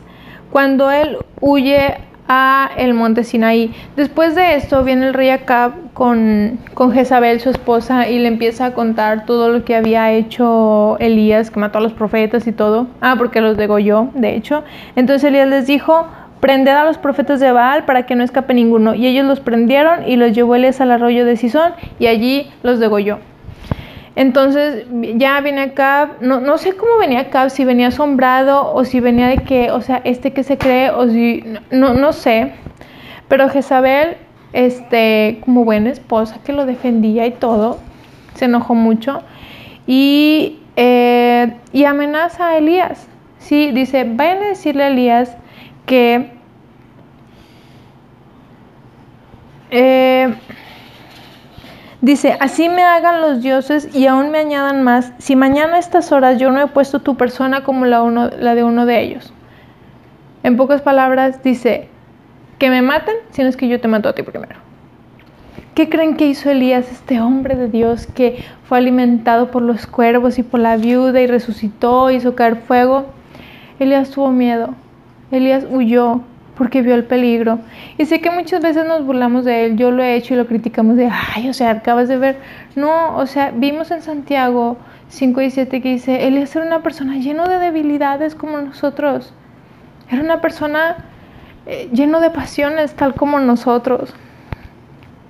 cuando él huye a el monte Sinaí. Después de esto viene el rey Acab con, con Jezabel, su esposa, y le empieza a contar todo lo que había hecho Elías, que mató a los profetas y todo. Ah, porque los degolló, de hecho. Entonces Elías les dijo, prended a los profetas de Baal para que no escape ninguno. Y ellos los prendieron y los llevó Elías al arroyo de Sison y allí los degolló. Entonces ya viene acá, no, no sé cómo venía acá, si venía asombrado o si venía de que, o sea, este que se cree, o si, no, no sé. Pero Jezabel, este, como buena esposa que lo defendía y todo, se enojó mucho y, eh, y amenaza a Elías. Sí, dice, vayan a decirle a Elías que... Eh, Dice, así me hagan los dioses y aún me añadan más, si mañana a estas horas yo no he puesto tu persona como la, de uno de ellos. En pocas palabras, dice, que me maten, si no es que yo te mato a ti primero. ¿Qué creen que hizo Elías, este hombre de Dios que fue alimentado por los cuervos y por la viuda y resucitó, hizo caer fuego? Elías tuvo miedo, Elías huyó, porque vio el peligro. Y sé que muchas veces nos burlamos de él, yo lo he hecho y lo criticamos de, ay, o sea, acabas de ver. No, o sea, vimos en Santiago 5 y 7 que dice, él era una persona lleno de debilidades como nosotros. Era una persona eh, lleno de pasiones tal como nosotros.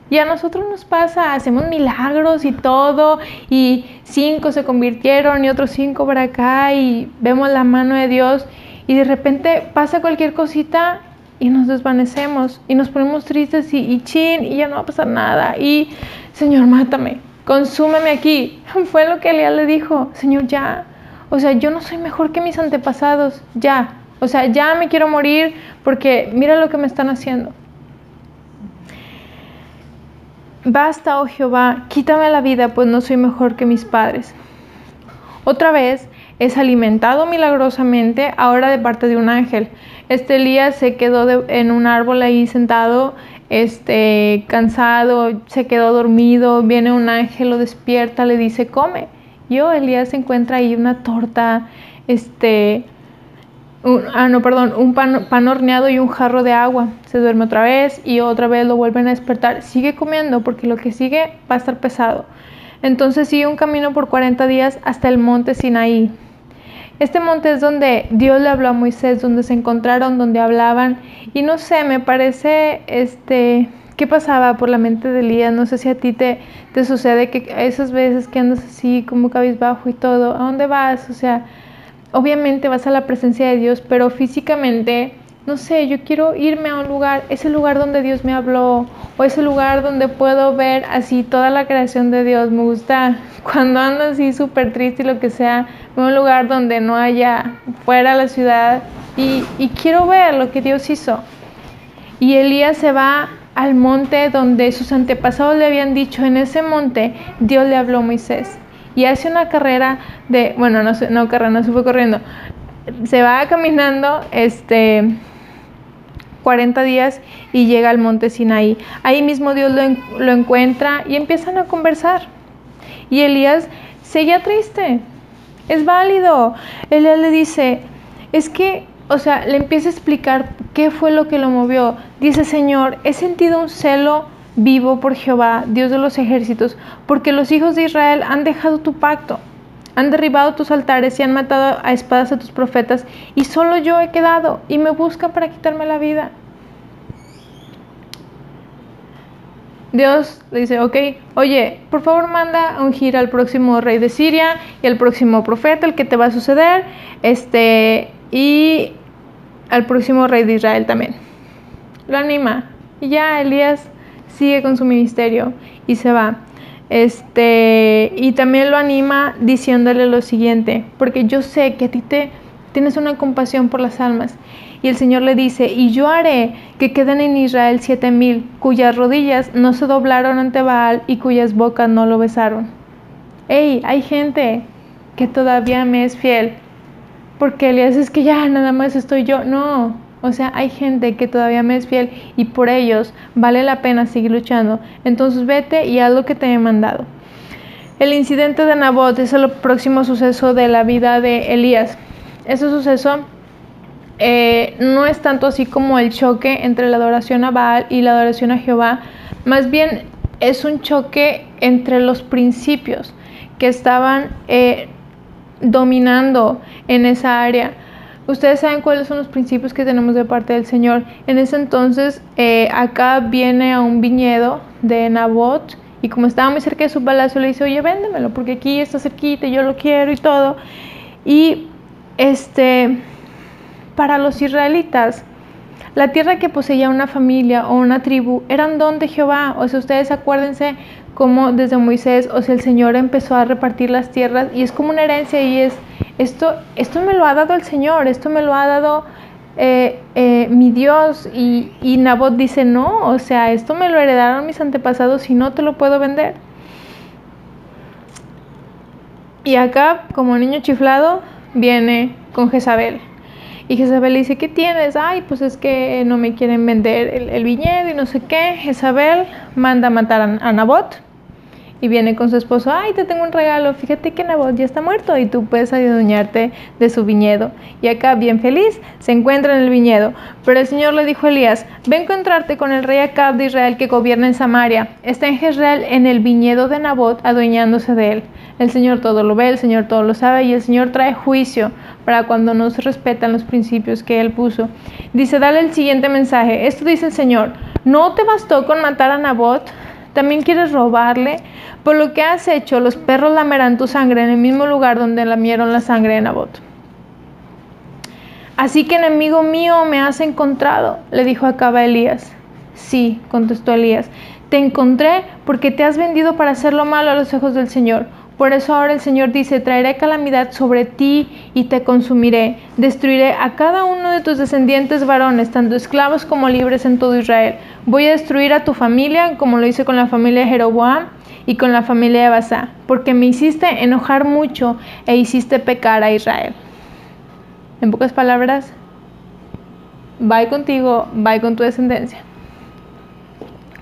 Y a nosotros nos pasa, hacemos milagros y todo, y cinco se convirtieron y otros cinco para acá, y vemos la mano de Dios, y de repente pasa cualquier cosita y nos desvanecemos y nos ponemos tristes y, chin y ya no va a pasar nada y Señor, mátame, consúmeme aquí. Fue lo que Elías le dijo, Señor, ya. O sea, yo no soy mejor que mis antepasados, ya. O sea, ya me quiero morir porque mira lo que me están haciendo. Basta, oh Jehová, quítame la vida, pues no soy mejor que mis padres. Otra vez es alimentado milagrosamente, ahora de parte de un ángel. Este Elías se quedó en un árbol ahí sentado, este, cansado, se quedó dormido, viene un ángel, lo despierta, le dice, come. Yo, Elías encuentra ahí una torta, este, ah, no, perdón, un pan, pan, horneado y un jarro de agua. Se duerme otra vez y otra vez lo vuelven a despertar. Sigue comiendo porque lo que sigue va a estar pesado. Entonces sigue un camino por 40 días hasta el monte Sinaí. Este monte es donde Dios le habló a Moisés, donde se encontraron, donde hablaban. Y no sé, me parece, este, ¿qué pasaba por la mente de Elías? No sé si a ti te, te sucede que esas veces que andas así como cabizbajo y todo, ¿a dónde vas? O sea, obviamente vas a la presencia de Dios, pero físicamente, no sé, yo quiero irme a un lugar, ese lugar donde Dios me habló, o ese lugar donde puedo ver así toda la creación de Dios. Me gusta cuando ando así súper triste y lo que sea, un lugar donde no haya fuera la ciudad y, y quiero ver lo que Dios hizo. Y Elías se va al monte donde sus antepasados le habían dicho, en ese monte Dios le habló a Moisés. Y hace una carrera de, bueno, no, no carrera, no se fue corriendo, se va caminando este 40 días y llega al monte Sinaí. Ahí mismo Dios lo, lo encuentra y empiezan a conversar. Y Elías seguía triste, es válido. Él le dice, es que, o sea, le empieza a explicar qué fue lo que lo movió. Dice, Señor, he sentido un celo vivo por Jehová, Dios de los ejércitos, porque los hijos de Israel han dejado tu pacto, han derribado tus altares y han matado a espadas a tus profetas, y solo yo he quedado, y me buscan para quitarme la vida. Dios le dice, ok, oye, por favor manda a ungir al próximo rey de Siria y al próximo profeta, el que te va a suceder, este, y al próximo rey de Israel también. Lo anima. Y ya Elías sigue con su ministerio y se va. Este, y también lo anima diciéndole lo siguiente, porque yo sé que a ti te tienes una compasión por las almas y el Señor le dice, y yo haré que queden en Israel siete mil, cuyas rodillas no se doblaron ante Baal y cuyas bocas no lo besaron. Hey, hay gente que todavía me es fiel. Porque Elías es que ya nada más estoy yo. No, o sea, hay gente que todavía me es fiel y por ellos vale la pena seguir luchando. Entonces vete y haz lo que te he mandado. El incidente de Nabot es el próximo suceso de la vida de Elías. Ese suceso eh, no es tanto así como el choque entre la adoración a Baal y la adoración a Jehová, más bien es un choque entre los principios que estaban eh, dominando en esa área. Ustedes saben cuáles son los principios que tenemos de parte del Señor. En ese entonces, eh, acá viene a un viñedo de Nabot y como estaba muy cerca de su palacio, le dice, oye, véndemelo porque aquí está cerquita yo lo quiero y todo. Y este para los israelitas, la tierra que poseía una familia o una tribu eran don de Jehová. O sea, ustedes acuérdense cómo desde Moisés, o sea, el Señor empezó a repartir las tierras y es como una herencia y es, esto, esto me lo ha dado el Señor, esto me lo ha dado eh, eh, mi Dios. Y, y Nabot dice, no, o sea, esto me lo heredaron mis antepasados y no te lo puedo vender. Y acá, como niño chiflado, viene con Jezabel. Y Jezabel le dice, ¿qué tienes? Ay, pues es que no me quieren vender el, viñedo y no sé qué. Jezabel manda a matar a, Nabot y viene con su esposo, ay, te tengo un regalo, fíjate que Nabot ya está muerto y tú puedes adueñarte de su viñedo. Y acá, bien feliz, se encuentra en el viñedo. Pero el Señor le dijo a Elías, ve a encontrarte con el rey Acab de Israel que gobierna en Samaria. Está en Jezreel en el viñedo de Nabot, adueñándose de él. El Señor todo lo ve, el Señor todo lo sabe y el Señor trae juicio para cuando no se respetan los principios que Él puso. Dice, dale el siguiente mensaje. Esto dice el Señor, ¿no te bastó con matar a Nabot? ¿También quieres robarle? Por lo que has hecho, los perros lamerán tu sangre en el mismo lugar donde lamieron la sangre de Nabot. Así que enemigo mío me has encontrado, le dijo Acaba Elías. Sí, contestó Elías, te encontré porque te has vendido para hacer lo malo a los ojos del Señor. Por eso ahora el Señor dice, traeré calamidad sobre ti y te consumiré. Destruiré a cada uno de tus descendientes varones, tanto esclavos como libres en todo Israel. Voy a destruir a tu familia, como lo hice con la familia de Jeroboam y con la familia de Basá, porque me hiciste enojar mucho e hiciste pecar a Israel. En pocas palabras, va contigo, va con tu descendencia.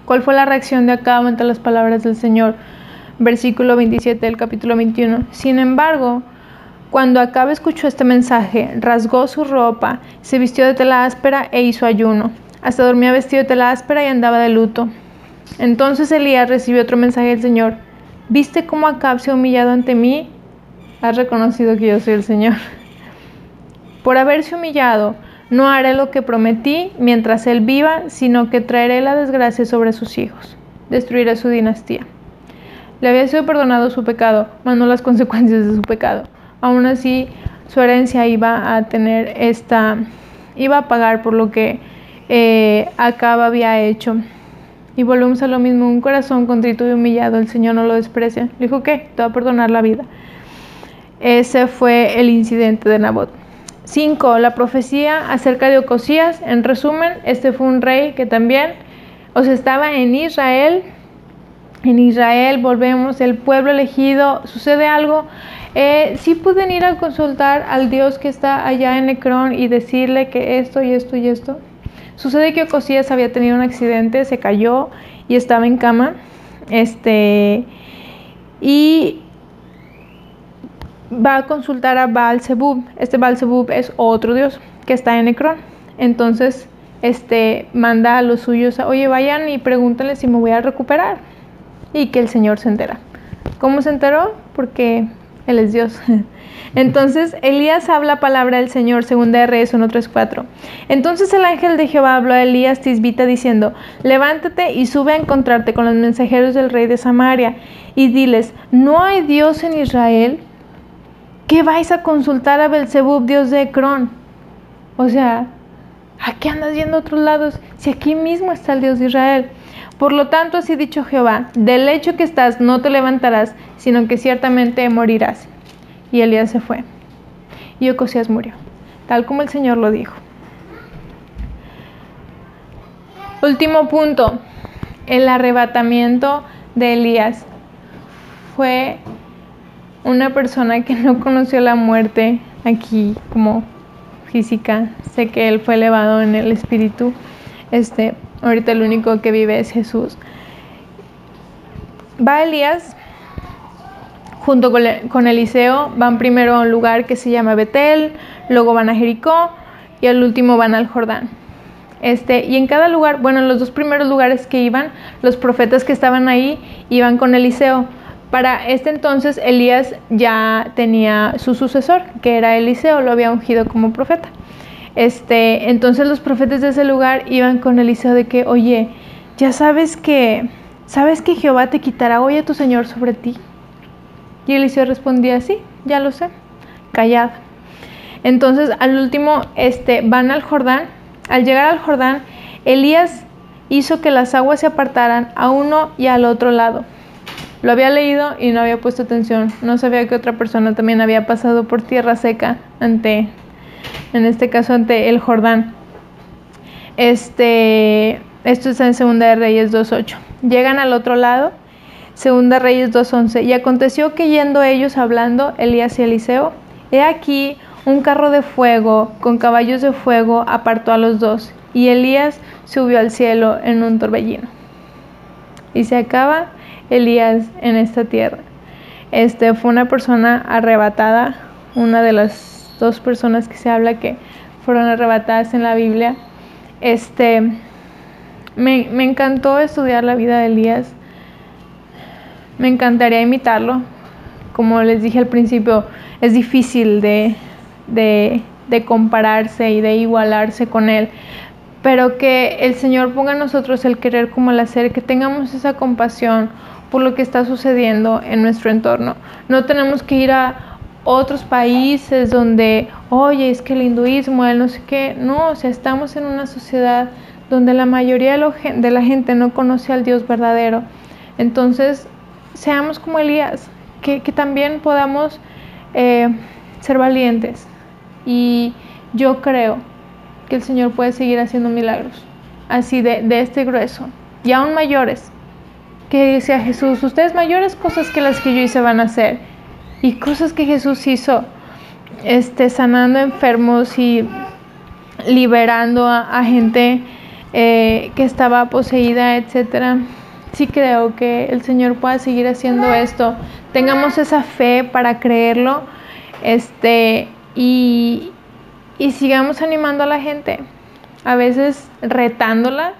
¿Cuál fue la reacción de Acab ante las palabras del Señor? Versículo 27 del capítulo 21. Sin embargo, Cuando Acabe escuchó este mensaje, rasgó su ropa, se vistió de tela áspera e hizo ayuno. Hasta dormía vestido de tela áspera y andaba de luto. Entonces Elías recibió otro mensaje del Señor. ¿Viste cómo Acab se ha humillado ante mí? Has reconocido que yo soy el Señor. Por haberse humillado, no haré lo que prometí mientras él viva, sino que traeré la desgracia sobre sus hijos. Destruiré su dinastía. Le había sido perdonado su pecado, mas no las consecuencias de su pecado. Aún así, su herencia iba a tener esta, iba a pagar por lo que eh, había hecho. Y volvemos a lo mismo, un corazón contrito y humillado, el Señor no lo desprecia. Le dijo, ¿qué? Te va a perdonar la vida. Ese fue el incidente de Nabot. 5. La profecía acerca de Ocosías. En resumen, este fue un rey que también, o estaba en Israel. En Israel volvemos, el pueblo elegido, sucede algo. Eh, pueden ir a consultar al Dios que está allá en Ecrón y decirle que esto y esto y esto. Sucede que Ocosías había tenido un accidente, se cayó y estaba en cama. Este, y va a consultar a Baal Zebub. Este Baal Zebub es otro dios que está en Ecrón. Entonces, este manda a los suyos, oye, vayan y pregúntenle si me voy a recuperar. Y que el Señor se entera. ¿Cómo se enteró? Porque Él es Dios. Entonces Elías habla palabra del Señor, segunda de Reyes 1.3.4. Entonces el ángel de Jehová habló a Elías Tisbita diciendo, levántate y sube a encontrarte con los mensajeros del rey de Samaria y diles, ¿no hay Dios en Israel? ¿Qué vais a consultar a Belzebub, dios de Ecrón? O sea, ¿a qué andas yendo a otros lados si aquí mismo está el Dios de Israel? Por lo tanto, así dicho Jehová, del hecho que estás no te levantarás, sino que ciertamente morirás. Y Elías se fue. Y Ocosías murió, tal como el Señor lo dijo. Último punto, el arrebatamiento de Elías. Fue una persona que no conoció la muerte aquí como física. Sé que él fue elevado en el espíritu. Este, ahorita el único que vive es Jesús. Va Elías junto con Eliseo, van primero a un lugar que se llama Betel, luego van a Jericó y al último van al Jordán. Este, y en cada lugar, bueno, en los dos primeros lugares que iban, los profetas que estaban ahí iban con Eliseo. Para este entonces Elías ya tenía su sucesor, que era Eliseo, lo había ungido como profeta. Este, entonces los profetas de ese lugar iban con Eliseo de que, oye, ya sabes que, sabes que Jehová te quitará hoy a tu Señor sobre ti. Y Eliseo respondía, sí, ya lo sé, callado. Entonces, al último, este, van al Jordán. Al llegar al Jordán, Elías hizo que las aguas se apartaran a uno y al otro lado. Lo había leído y no había puesto atención. No sabía que otra persona también había pasado por tierra seca ante, en este caso, ante el Jordán. Este, esto está en Segunda de Reyes 2.8. Llegan al otro lado Segunda Reyes 2.11. Y aconteció que yendo ellos hablando, Elías y Eliseo, he aquí un carro de fuego con caballos de fuego apartó a los dos, y Elías subió al cielo en un torbellino. Y se acaba Elías en esta tierra. Este fue una persona arrebatada, una de las dos personas que se habla que fueron arrebatadas en la Biblia. Este me, me encantó estudiar la vida de Elías me encantaría imitarlo. Como les dije al principio, es difícil de, de, de compararse y de igualarse con él pero que el Señor ponga en nosotros el querer como el hacer, que tengamos esa compasión por lo que está sucediendo en nuestro entorno. No tenemos que ir a otros países donde, oye, es que el hinduismo, el no sé qué, no, o sea, estamos en una sociedad donde la mayoría de la gente no conoce al Dios verdadero. Entonces, seamos como Elías, que, también podamos eh, ser valientes. Y yo creo que el Señor puede seguir haciendo milagros, así de, de este grueso, y aún mayores. Que dice a Jesús, ustedes mayores cosas que las que yo hice van a hacer. Y cosas que Jesús hizo, este, sanando enfermos y liberando a, gente eh, que estaba poseída, etcétera sí creo que el Señor pueda seguir haciendo esto. Tengamos esa fe para creerlo. Este, y, y sigamos animando a la gente, a veces retándola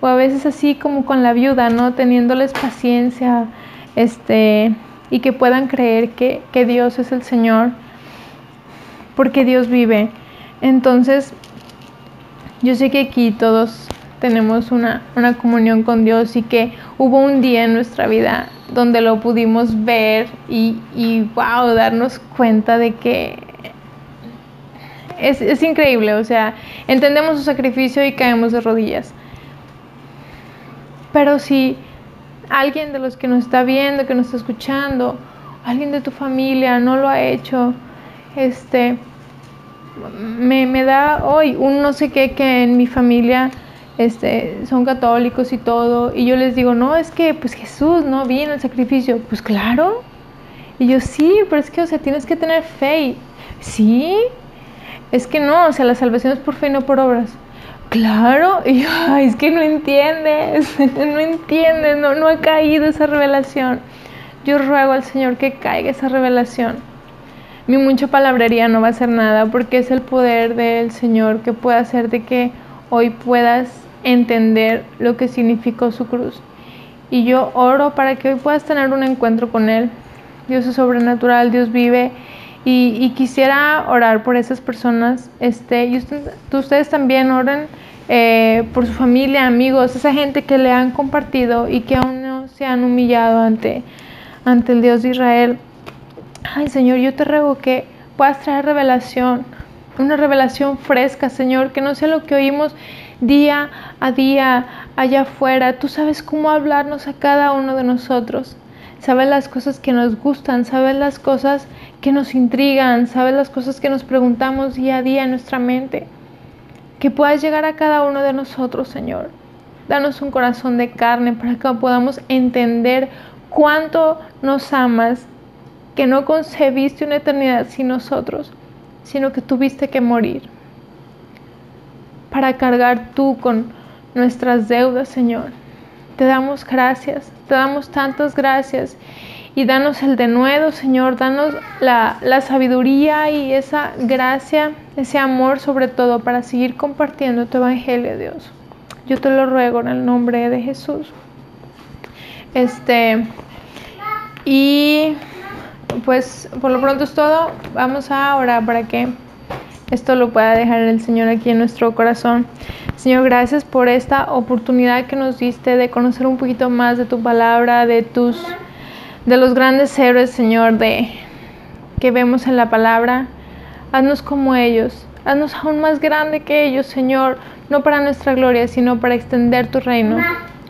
o a veces así como con la viuda, ¿no? Teniéndoles paciencia, este, y que puedan creer que, que Dios es el Señor, porque Dios vive. Entonces, yo sé que aquí todos tenemos una, una, comunión con Dios y que hubo un día en nuestra vida donde lo pudimos ver y, y wow, darnos cuenta de que es, es, increíble, o sea, entendemos su sacrificio y caemos de rodillas. Pero si alguien de los que nos está viendo, que nos está escuchando, alguien de tu familia no lo ha hecho, este, me, me da hoy un no sé qué que en mi familia este, son católicos y todo, y yo les digo, no, es que pues Jesús no vino el sacrificio, pues claro, y yo sí, pero es que, o sea, tienes que tener fe, sí, es que no, o sea, la salvación es por fe y no por obras. Claro, y yo, Ay, es que no entiendes, no entiendes, no, no ha caído esa revelación. Yo ruego al Señor que caiga esa revelación. Mi mucha palabrería no va a hacer nada porque es el poder del Señor que puede hacer de que hoy puedas entender lo que significó su cruz. Y yo oro para que hoy puedas tener un encuentro con Él. Dios es sobrenatural, Dios vive y, quisiera orar por esas personas. Este, y ustedes también oren eh, por su familia, amigos, esa gente que le han compartido y que aún no se han humillado ante, ante el Dios de Israel. Ay, Señor, yo te ruego que puedas traer revelación, una revelación fresca, Señor, que no sea lo que oímos día a día allá afuera. Tú sabes cómo hablarnos a cada uno de nosotros. Sabes las cosas que nos gustan, sabes las cosas que nos intrigan, sabes las cosas que nos preguntamos día a día en nuestra mente. Que puedas llegar a cada uno de nosotros, Señor. Danos un corazón de carne para que podamos entender cuánto nos amas, que no concebiste una eternidad sin nosotros, sino que tuviste que morir para cargar tú con nuestras deudas, Señor. Te damos gracias, te damos tantas gracias y danos el denuedo, Señor, danos la, sabiduría y esa gracia, ese amor sobre todo para seguir compartiendo tu evangelio, Dios. Yo te lo ruego en el nombre de Jesús. Este, y pues por lo pronto es todo. Vamos a orar para que esto lo pueda dejar el Señor aquí en nuestro corazón. Señor, gracias por esta oportunidad que nos diste de conocer un poquito más de tu palabra, de tus de los grandes héroes, Señor, de que vemos en la palabra. Haznos como ellos, haznos aún más grande que ellos, Señor, no para nuestra gloria, sino para extender tu reino.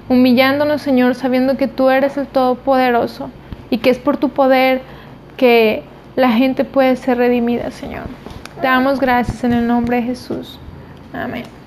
Humillándonos, Señor, sabiendo que tú eres el Todopoderoso y que es por tu poder que la gente puede ser redimida, Señor. Te damos gracias en el nombre de Jesús. Amén.